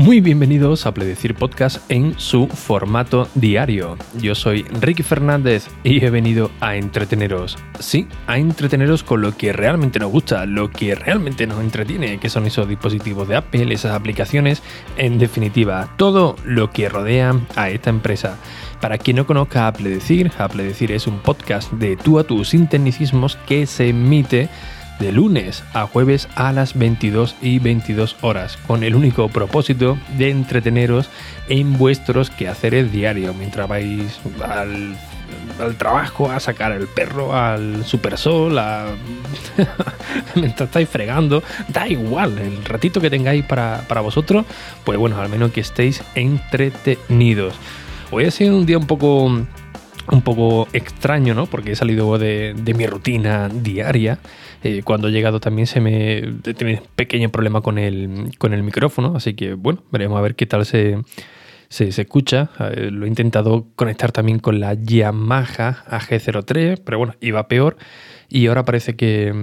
Muy bienvenidos a Pledecir Podcast en su formato diario. Yo soy Ricky Fernández y he venido a entreteneros. Sí, a entreteneros con lo que realmente nos gusta, lo que realmente nos entretiene, que son esos dispositivos de Apple, esas aplicaciones, en definitiva, todo lo que rodea a esta empresa. Para quien no conozca a Pledecir, a es un podcast de tú a tú sin tecnicismos que se emite de lunes a jueves a las 22 y 22 horas, con el único propósito de entreteneros en vuestros quehaceres diarios, mientras vais al, trabajo, a sacar el perro, al supersol, a... mientras estáis fregando, da igual, el ratito que tengáis para, vosotros, pues bueno, al menos que estéis entretenidos. Hoy ha sido un día un poco un poco extraño, ¿no? Porque he salido de, mi rutina diaria eh, cuando he llegado también se me tiene un pequeño problema con el, con el micrófono, así que bueno, veremos a ver qué tal se, se, escucha. lo he intentado conectar también con la Yamaha AG03, pero bueno, iba peor. Y ahora parece que,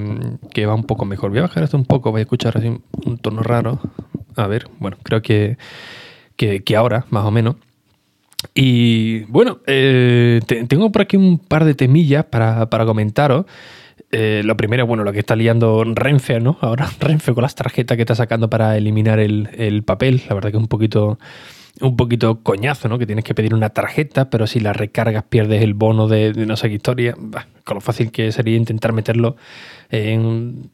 que, va un poco mejor. Voy a bajar esto un poco, voy a escuchar así un tono raro. A ver, bueno, creo que, que ahora, más o menos. Y bueno, eh, tengo por aquí un par de temillas para, para comentaros. Eh, lo primero, bueno, lo que está liando Renfe, ¿no? Ahora Renfe con las tarjetas que está sacando para eliminar el, papel. La verdad que es un poquito, un poquito coñazo, ¿no? Que tienes que pedir una tarjeta, pero si la recargas pierdes el bono de, no sé qué historia. con lo fácil que sería intentar meterlo en,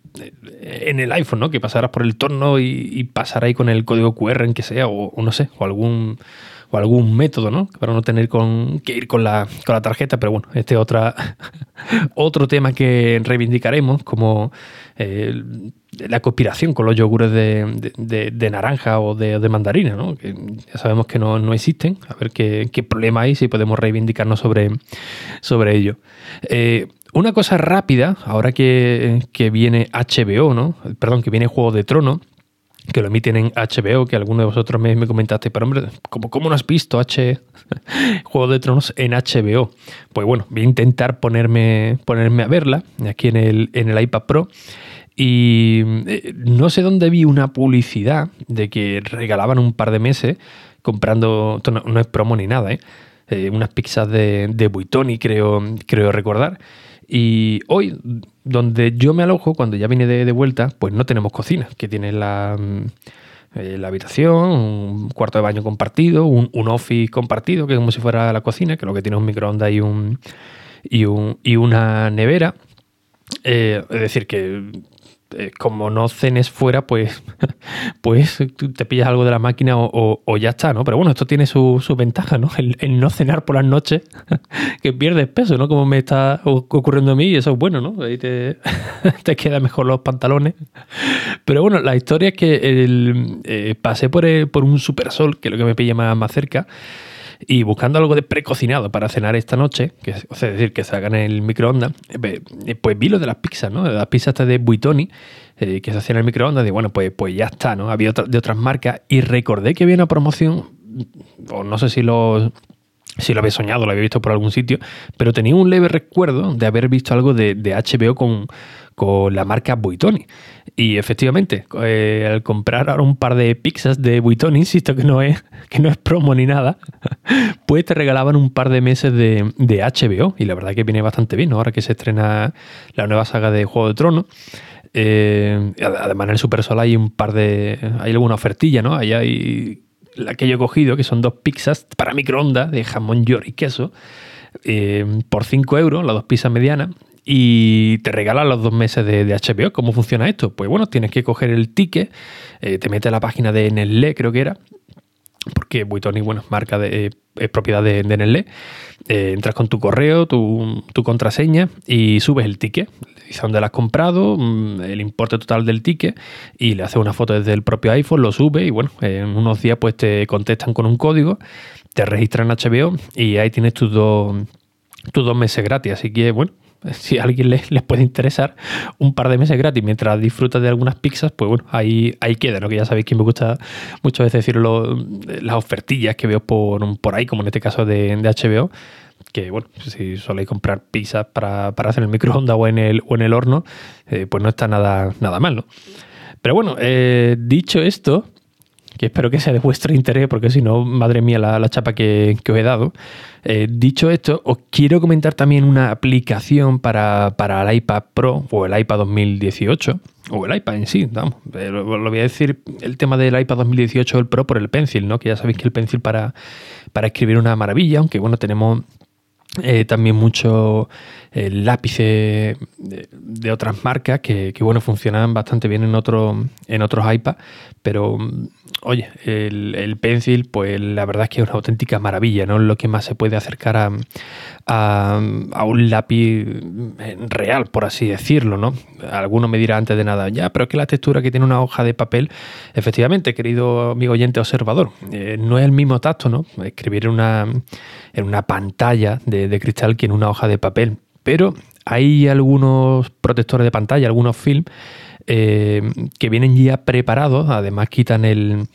en el iPhone, ¿no? Que pasaras por el torno y, pasar ahí con el código QR en que sea, o, o no sé, o algún o algún método, ¿no? Para no tener que ir con la, con la tarjeta, pero bueno, este es otro tema que reivindicaremos, como eh, la conspiración con los yogures de, naranja o de, mandarina, ¿no? Que ya sabemos que no, existen, a ver qué, problema hay, si podemos reivindicarnos sobre, sobre ello. Eh, una cosa rápida, ahora que, que, viene HBO, ¿no? Perdón, que viene Juego de Trono, que lo emiten en HBO, que alguno de vosotros me, me comentaste, pero hombre, ¿cómo, ¿cómo, no has visto Juego de Tronos en HBO? Pues bueno, voy a intentar ponerme, ponerme a verla aquí en el, en el iPad Pro. Y eh, no sé dónde vi una publicidad de que regalaban un par de meses comprando, no, es promo ni nada, ¿eh? Eh, unas pizzas de, de Buitoni, creo, creo recordar. Y hoy, donde yo me alojo, cuando ya vine de, vuelta, pues no tenemos cocina, que tiene la, mm, eh, la habitación, un cuarto de baño compartido, un, office compartido, que es como si fuera la cocina, que lo que tiene es un microondas y, un, y, un, y una nevera. Eh, es decir, que eh, como no cenes fuera, pues, pues te pillas algo de la máquina o, ya está, ¿no? Pero bueno, esto tiene su, ventaja, ¿no? El, no cenar por las noches, que pierdes peso, ¿no? Como me está ocurriendo a mí, y eso es bueno, ¿no? Ahí te, te quedan mejor los pantalones. Pero bueno, la historia es que el, eh, pasé por, por un supersol, que es lo que me pilla más, más cerca, y buscando algo de precocinado para cenar esta noche, que o sea, es decir, que se hagan en el microondas, eh, eh, pues vi lo de las pizzas, ¿no? Las pizzas de Buitoni, eh, que se hacían en el microondas, y bueno, pues, pues ya está, ¿no? Había de otras marcas y recordé que había una promoción, o no sé si lo, si lo había soñado, lo había visto por algún sitio, pero tenía un leve recuerdo de haber visto algo de, de HBO con, con la marca Buitoni. Y efectivamente, eh, al comprar ahora un par de pizzas de Buitoni, insisto que no es, que no es promo ni nada, pues te regalaban un par de meses de, HBO. Y la verdad que viene bastante bien, ahora que se estrena la nueva saga de Juego de Tronos. Eh, además en el Super Sol hay un par de... hay alguna ofertilla, ¿no? Ahí hay la que yo he cogido, que son dos pizzas para microondas de jamón york y queso, eh, por 5 euros, las dos pizzas medianas, y te regalan los dos meses de, HBO. ¿Cómo funciona esto? Pues bueno, tienes que coger el ticket, eh, te metes a la página de Nestlé, creo que era, porque Buitoni, bueno, marca de, es propiedad de, de Nestlé. Eh, entras con tu correo, tu, contraseña y subes el ticket. Dice dónde lo has comprado, mm, el importe total del ticket y le haces una foto desde el propio iPhone, lo sube y bueno, en unos días pues te contestan con un código, te registran en HBO y ahí tienes tus dos, tus dos meses gratis. Así que bueno, si a alguien les, puede interesar, un par de meses gratis mientras disfrutas de algunas pizzas, pues bueno, ahí, ahí queda, ¿no? Que ya sabéis que me gusta muchas veces decir las ofertillas que veo por, por ahí, como en este caso de, HBO, que bueno, si soléis comprar pizzas para, hacer en el microondas o en el, o en el horno, eh, pues no está nada, nada mal, ¿no? Pero bueno, eh, dicho esto, que espero que sea de vuestro interés, porque si no, madre mía, la, chapa que, os he dado. Eh, dicho esto, os quiero comentar también una aplicación para, el iPad Pro o el iPad 2018, o el iPad en sí, vamos. Lo, voy a decir el tema del iPad 2018 el Pro por el Pencil, ¿no? Que ya sabéis que el Pencil para, para escribir una maravilla, aunque bueno, tenemos eh, también muchos eh, lápices de, otras marcas que, bueno funcionan bastante bien en, otro, en otros iPads, pero oye, el, Pencil, pues la verdad es que es una auténtica maravilla, ¿no? Lo que más se puede acercar a, a, un lápiz real, por así decirlo, ¿no? Alguno me dirá antes de nada, ya, pero que la textura que tiene una hoja de papel, efectivamente, querido amigo oyente observador, eh, no es el mismo tacto, ¿no? Escribir en una, en una pantalla de, de cristal que en una hoja de papel, pero hay algunos protectores de pantalla, algunos film eh, que vienen ya preparados, además quitan el,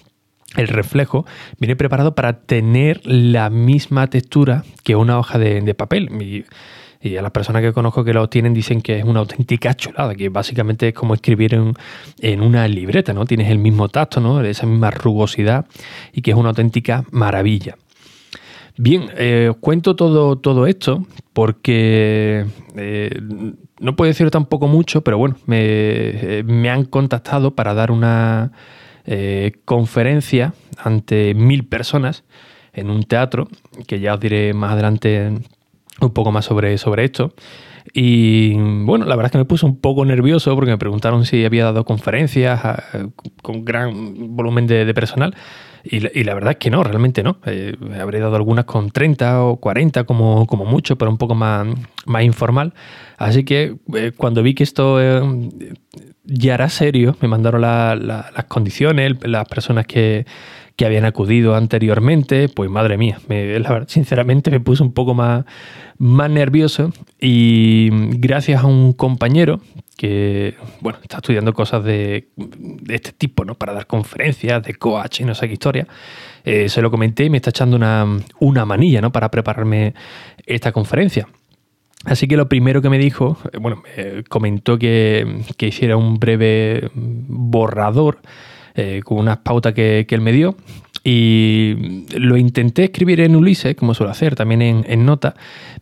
reflejo, viene preparado para tener la misma textura que una hoja de, papel. Y, a las personas que conozco que lo tienen dicen que es una auténtica chulada, que básicamente es como escribir en, una libreta, ¿no? Tienes el mismo tacto, ¿no? Esa misma rugosidad y que es una auténtica maravilla. Bien, eh, os cuento todo, todo esto porque eh, no puedo decir tampoco mucho, pero bueno, me, eh, han contactado para dar una conferencia ante mil personas en un teatro, que ya os diré más adelante un poco más sobre, sobre esto. Y bueno, la verdad es que me puse un poco nervioso porque me preguntaron si había dado conferencias con gran volumen de personal. Y, la verdad es que no, realmente no. Eh, habré dado algunas con 30 o 40 como, como mucho, pero un poco más, más informal. Así que eh, cuando vi que esto eh, ya era serio, me mandaron las condiciones, las personas que, que, habían acudido anteriormente, pues madre mía, me, la verdad, sinceramente me puse un poco más, más nervioso y gracias a un compañero que bueno, está estudiando cosas de, este tipo, ¿no? Para dar conferencias de coach y no sé qué historia. Eh, se lo comenté y me está echando una, una manilla, ¿no? Para prepararme esta conferencia. Así que lo primero que me dijo, eh, bueno, comentó que, que, hiciera un breve borrador eh, con unas pautas que, que, él me dio y lo intenté escribir en Ulises, como suelo hacer, también en, nota,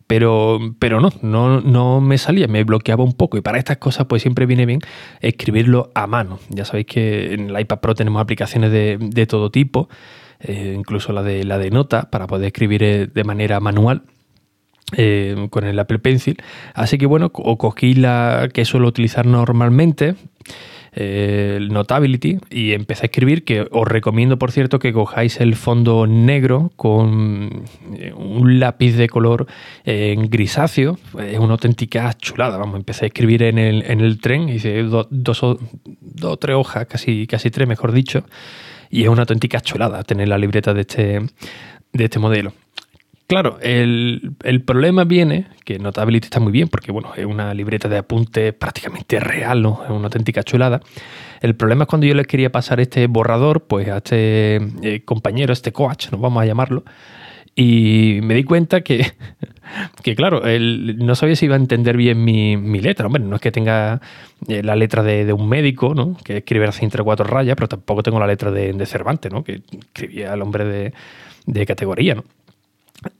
pero, pero no, no, no, me salía, me bloqueaba un poco. Y para estas cosas, pues siempre viene bien escribirlo a mano. Ya sabéis que en el iPad Pro tenemos aplicaciones de, todo tipo, eh, incluso la de, la de nota, para poder escribir eh, de manera manual. Eh, con el Apple Pencil. Así que bueno, o cogí la que suelo utilizar normalmente, el Notability y empecé a escribir que os recomiendo por cierto que cojáis el fondo negro con eh, un lápiz de color en grisáceo. Es una auténtica chulada. Vamos empecé a escribir en el, en el tren hice dos, dos, o tres hojas casi, casi tres mejor dicho y es una auténtica chulada tener la libreta de este, de este modelo Claro, el, problema viene, que Notability está muy bien, porque bueno, es una libreta de apuntes prácticamente real, ¿no? Es una auténtica chulada. El problema es cuando yo le quería pasar este borrador, pues a este eh, compañero, este coach, nos vamos a llamarlo, y me di cuenta que, que claro, él no sabía si iba a entender bien mi, letra. Hombre, no es que tenga eh, la letra de, un médico, ¿no? Que escribe así entre cuatro rayas, pero tampoco tengo la letra de, Cervantes, ¿no? Que escribía el hombre de, de categoría, ¿no?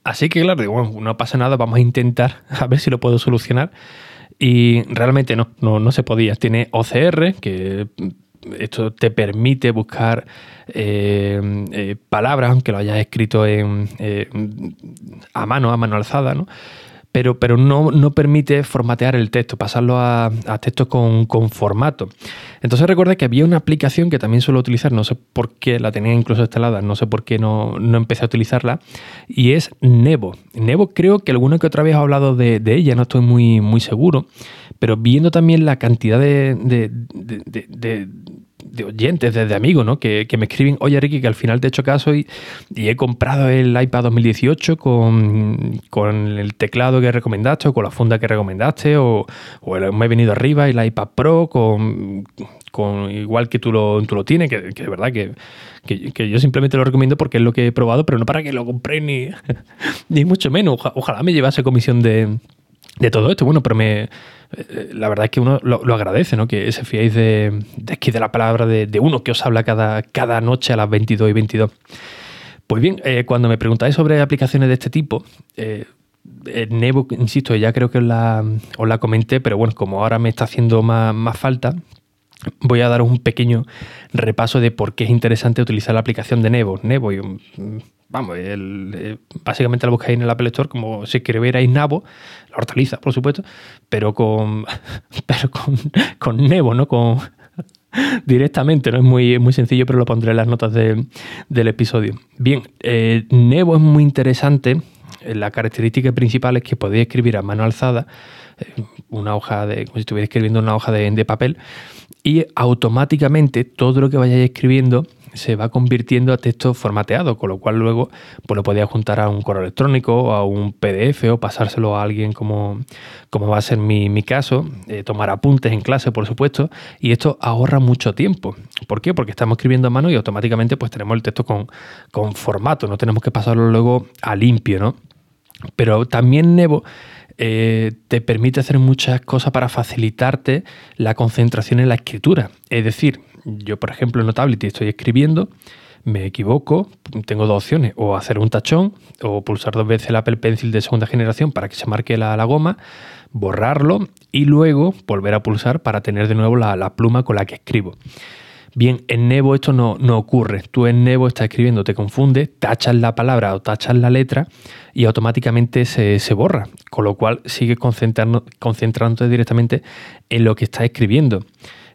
Así que claro, bueno, no pasa nada, vamos a intentar a ver si lo puedo solucionar. Y realmente no, no, se podía. Tiene OCR, que esto te permite buscar eh, eh, palabras, aunque lo hayas escrito en, eh, a mano, a mano alzada, ¿no? Pero, pero no, no permite formatear el texto, pasarlo a, a texto con, con, formato. Entonces recuerda que había una aplicación que también suelo utilizar, no sé por qué la tenía incluso instalada, no sé por qué no, no empecé a utilizarla, y es Nebo. Nebo creo que alguna que otra vez he hablado de, ella, no estoy muy, muy seguro, pero viendo también la cantidad de oyentes, de, amigos, ¿no? Que, me escriben, oye Ricky, que al final te he hecho caso y, he comprado el iPad 2018 con, el teclado que recomendaste o con la funda que recomendaste o, me he venido arriba el iPad Pro con, con igual que tú lo, tú lo tienes, que, que de verdad que, que, yo simplemente lo recomiendo porque es lo que he probado, pero no para que lo compré ni, ni mucho menos. ojalá me llevase comisión de de todo esto. Bueno, pero me, la verdad es que uno lo, agradece, ¿no? Que se fiéis de, de, de la palabra de, uno que os habla cada, cada noche a las 22 y 22. Pues bien, cuando me preguntáis sobre aplicaciones de este tipo, eh, Nebo, insisto, ya creo que os la, os la, comenté, pero bueno, como ahora me está haciendo más, más falta, voy a daros un pequeño repaso de por qué es interesante utilizar la aplicación de Nebo. Nebo, vamos, eh, básicamente la buscáis en el Apple Store como si escribierais Nabo, la hortaliza, por supuesto, pero con, pero con, con Nebo, ¿no? Con, directamente, ¿no? Es muy, muy sencillo, pero lo pondré en las notas del episodio. Bien, eh, Nebo es muy interesante. La característica principal es que podéis escribir a mano alzada eh, una hoja de, como si estuviera escribiendo una hoja de, de papel, y automáticamente todo lo que vayáis escribiendo se va convirtiendo a texto formateado, con lo cual luego pues lo podéis juntar a un correo electrónico, a un PDF o pasárselo a alguien como, como va a ser mi, caso, eh, tomar apuntes en clase, por supuesto, y esto ahorra mucho tiempo. ¿Por qué? Porque estamos escribiendo a mano y automáticamente pues tenemos el texto con, con formato, no tenemos que pasarlo luego a limpio, ¿no? Pero también Nevo eh, te permite hacer muchas cosas para facilitarte la concentración en la escritura. Es decir, yo, por ejemplo, en Notability estoy escribiendo, me equivoco, tengo dos opciones, o hacer un tachón, o pulsar dos veces el Apple Pencil de segunda generación para que se marque la, goma, borrarlo y luego volver a pulsar para tener de nuevo la pluma con la que escribo. Bien, en Nevo esto no, no, ocurre. Tú en Nevo estás escribiendo, te confunde, tachas la palabra o tachas la letra y automáticamente se, borra, con lo cual sigues concentrándote directamente en lo que estás escribiendo.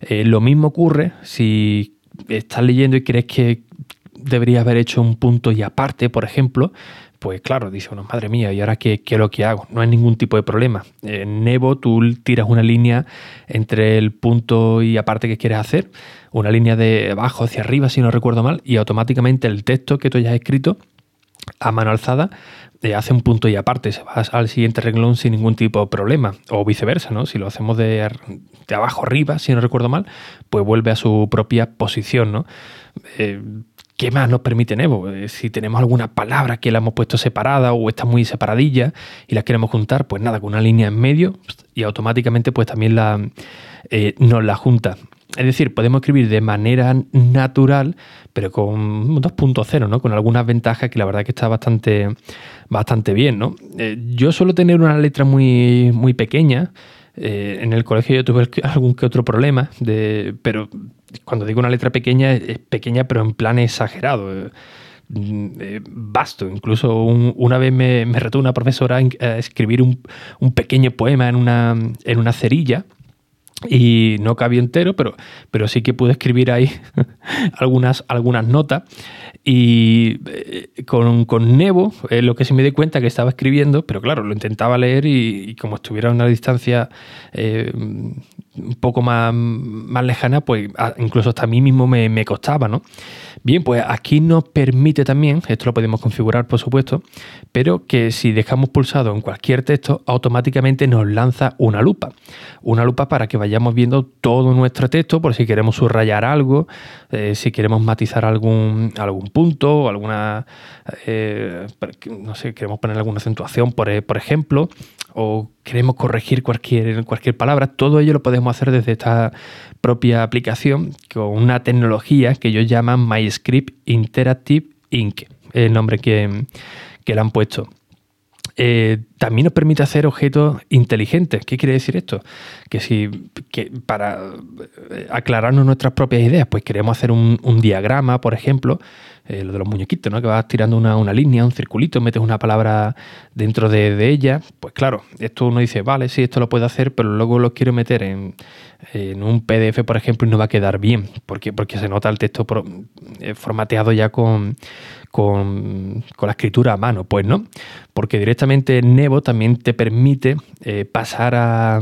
Eh, lo mismo ocurre si estás leyendo y crees que deberías haber hecho un punto y aparte, por ejemplo, pues claro, dice uno, madre mía, ¿y ahora qué, qué, es lo que hago? No hay ningún tipo de problema. En Nevo tú tiras una línea entre el punto y aparte que quieres hacer, una línea de abajo hacia arriba, si no recuerdo mal, y automáticamente el texto que tú hayas escrito a mano alzada hace un punto y aparte, se va al siguiente renglón sin ningún tipo de problema, o viceversa, ¿no? Si lo hacemos de, de abajo arriba, si no recuerdo mal, pues vuelve a su propia posición, ¿no? Eh, ¿Qué más nos permite Nevo? Eh, si tenemos alguna palabra que la hemos puesto separada o está muy separadilla y la queremos juntar, pues nada, con una línea en medio y automáticamente pues también la, eh, nos la junta. Es decir, podemos escribir de manera natural, pero con 2.0, ¿no? Con algunas ventajas que la verdad que está bastante, bastante bien, ¿no? Eh, yo suelo tener una letra muy, muy pequeña. en el colegio yo tuve algún que otro problema, de, pero cuando digo una letra pequeña, es pequeña pero en plan exagerado. Eh, eh, vasto. Incluso una vez me, retó una profesora a escribir un, pequeño poema en una, en una cerilla y no cabía entero, pero, pero sí que pude escribir ahí algunas, algunas notas. Y eh, con, con Nebo, lo que sí me di cuenta que estaba escribiendo, pero claro, lo intentaba leer y, como estuviera a una distancia un poco más, más lejana, pues incluso hasta a mí mismo me, me, costaba, ¿no? Bien, pues aquí nos permite también, esto lo podemos configurar por supuesto, pero que si dejamos pulsado en cualquier texto, automáticamente nos lanza una lupa. Una lupa para que vayamos viendo todo nuestro texto, por si queremos subrayar algo, eh, si queremos matizar algún, algún punto, alguna, eh, no sé, queremos poner alguna acentuación, por, por ejemplo, o queremos corregir cualquier, cualquier palabra, todo ello lo podemos hacer desde esta propia aplicación con una tecnología que ellos llaman MyScript Interactive Ink, el nombre que, le han puesto. Eh, también nos permite hacer objetos inteligentes. ¿Qué quiere decir esto? Que si que para eh, aclararnos nuestras propias ideas, pues queremos hacer un, un diagrama, por ejemplo, eh, lo de los muñequitos, ¿no? Que vas tirando una, línea, un circulito, metes una palabra dentro de, ella. Pues claro, esto uno dice, vale, sí, esto lo puedo hacer, pero luego lo quiero meter en, un PDF, por ejemplo, y no va a quedar bien. ¿Por Porque se nota el texto eh, formateado ya con, con, la escritura a mano. Pues no, porque directamente Nevo también te permite eh, pasar a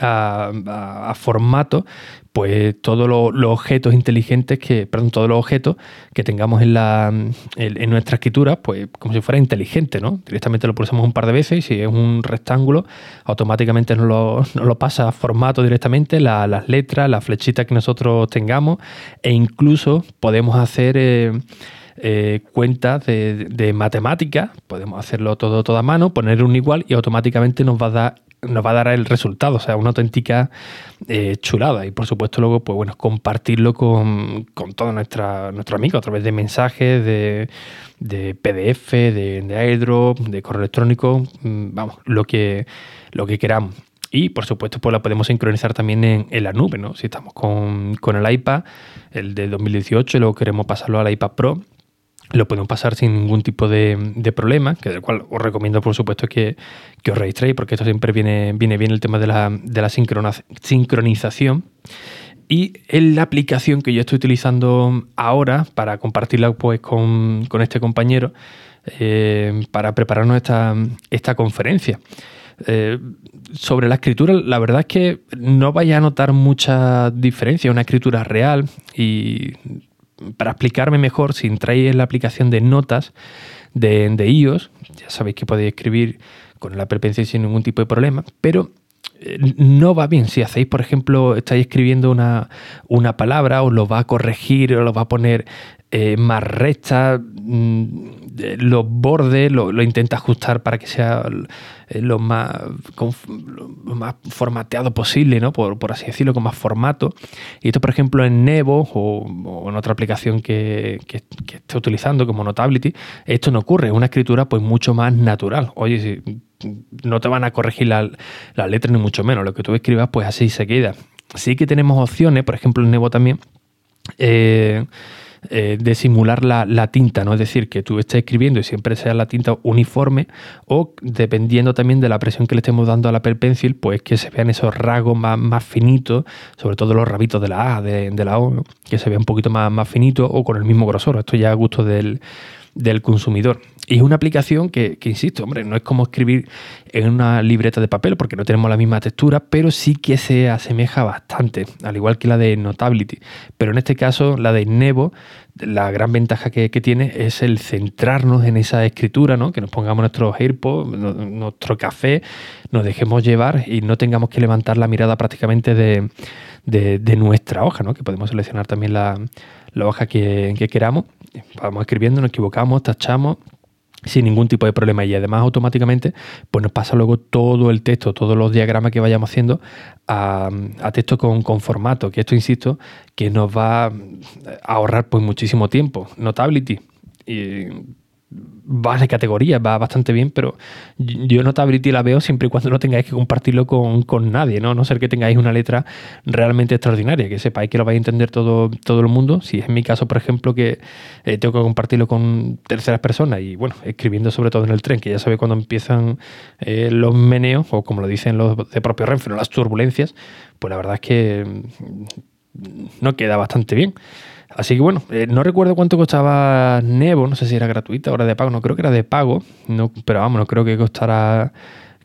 a, formato, pues todos los, objetos inteligentes que, perdón, todos los objetos que tengamos en, la, en, nuestra escritura, pues como si fuera inteligente, ¿no? Directamente lo pulsamos un par de veces y si es un rectángulo, automáticamente nos lo, pasa a formato directamente, las letras, las flechitas que nosotros tengamos e incluso podemos hacer... Eh, eh, cuentas de, de matemáticas, podemos hacerlo todo, todo a mano, poner un igual y automáticamente nos va a dar nos va a dar el resultado, o sea, una auténtica eh, chulada. Y por supuesto, luego, pues bueno, compartirlo con, con todos nuestros amigos a través de mensajes, de, PDF, de, airdrop, de correo electrónico, mm, vamos, lo que, lo que queramos. Y por supuesto, pues la podemos sincronizar también en, en la nube, ¿no? Si estamos con, con, el iPad, el de 2018, y luego queremos pasarlo al iPad Pro, lo podemos pasar sin ningún tipo de, problema, que del cual os recomiendo por supuesto que, que, os registréis, porque esto siempre viene, viene bien el tema de la, de la sincronización. Y en la aplicación que yo estoy utilizando ahora para compartirla pues, con, este compañero, eh, para prepararnos esta, esta conferencia. Eh, sobre la escritura, la verdad es que no vaya a notar mucha diferencia, una escritura real y para explicarme mejor, si entráis en la aplicación de notas de, de iOS, ya sabéis que podéis escribir con el Apple Pencil sin ningún tipo de problema, pero eh, no va bien. Si hacéis, por ejemplo, estáis escribiendo una, una palabra, os lo va a corregir, os lo va a poner eh, más recta, mm, los bordes lo, intenta ajustar para que sea eh, lo más, formateado posible, ¿no? Por, así decirlo, con más formato. Y esto, por ejemplo, en Nevo o, en otra aplicación que, que, esté utilizando como Notability, esto no ocurre, es una escritura pues mucho más natural. Oye, no te van a corregir la, la letra ni mucho menos, lo que tú escribas pues así se queda. Sí que tenemos opciones, por ejemplo en Nevo también, eh, eh, de simular la, tinta, ¿no? Es decir, que tú estés escribiendo y siempre sea la tinta uniforme o dependiendo también de la presión que le estemos dando a la Apple Pencil, pues que se vean esos rasgos más, más finitos, sobre todo los rabitos de la A, de, la O, que se vea un poquito más, más finito o con el mismo grosor. Esto ya a gusto del, del consumidor. Y es una aplicación que, insisto, hombre, no es como escribir en una libreta de papel porque no tenemos la misma textura, pero sí que se asemeja bastante, al igual que la de Notability. Pero en este caso, la de Nevo, la gran ventaja que, tiene es el centrarnos en esa escritura, ¿no? que nos pongamos nuestro AirPods, nuestro café, nos dejemos llevar y no tengamos que levantar la mirada prácticamente de, de, nuestra hoja, ¿no? que podemos seleccionar también la, la hoja que, que queramos vamos escribiendo, nos equivocamos, tachamos sin ningún tipo de problema y además automáticamente pues nos pasa luego todo el texto, todos los diagramas que vayamos haciendo a, texto con, con, formato, que esto insisto que nos va a ahorrar pues muchísimo tiempo. Notability. Va de categoría, va bastante bien, pero yo Notability la veo siempre y cuando no tengáis que compartirlo con, nadie, ¿no? A no ser que tengáis una letra realmente extraordinaria, que sepáis que lo vais a entender todo, todo el mundo. Si es mi caso, por ejemplo, que eh, tengo que compartirlo con terceras personas y, bueno, escribiendo sobre todo en el tren, que ya sabéis cuando empiezan eh, los meneos, o como lo dicen los de propio Renfe, las turbulencias, pues la verdad es que mm, no queda bastante bien. Así que bueno, eh, no recuerdo cuánto costaba Nevo, no sé si era gratuita era de pago, no creo que era de pago, pero vamos, no creo que costara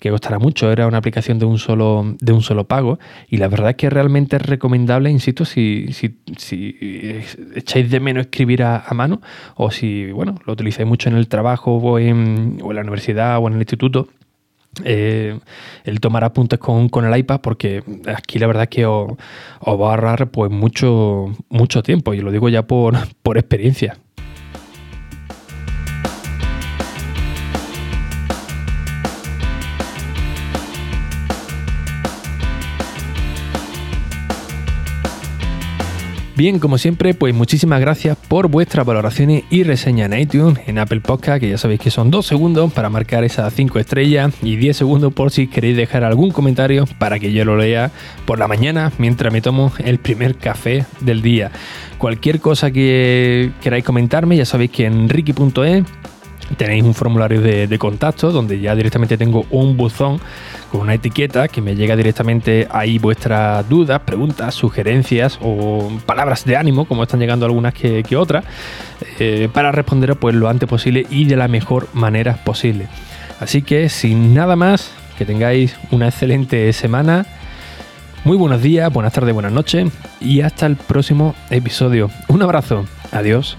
que costará mucho, era una aplicación de un solo, de un solo pago y la verdad es que realmente es recomendable, insisto, si, si, si echáis de menos escribir a, mano o si bueno, lo utilizáis mucho en el trabajo o en, o en la universidad o en el instituto, eh, el tomar apuntes con, con, el iPad porque aquí la verdad es que os, os, va a ahorrar pues mucho, mucho tiempo y lo digo ya por, por experiencia. Bien, como siempre, pues muchísimas gracias por vuestras valoraciones y reseñas en iTunes, en Apple Podcast, que ya sabéis que son dos segundos para marcar esas 5 estrellas y 10 segundos por si queréis dejar algún comentario para que yo lo lea por la mañana mientras me tomo el primer café del día. Cualquier cosa que queráis comentarme, ya sabéis que en ricky.es tenéis un formulario de, contacto donde ya directamente tengo un buzón con una etiqueta que me llega directamente ahí vuestras dudas, preguntas, sugerencias o palabras de ánimo, como están llegando algunas que, otras, eh, para responder pues lo antes posible y de la mejor manera posible. Así que sin nada más, que tengáis una excelente semana. Muy buenos días, buenas tardes, buenas noches y hasta el próximo episodio. Un abrazo. Adiós.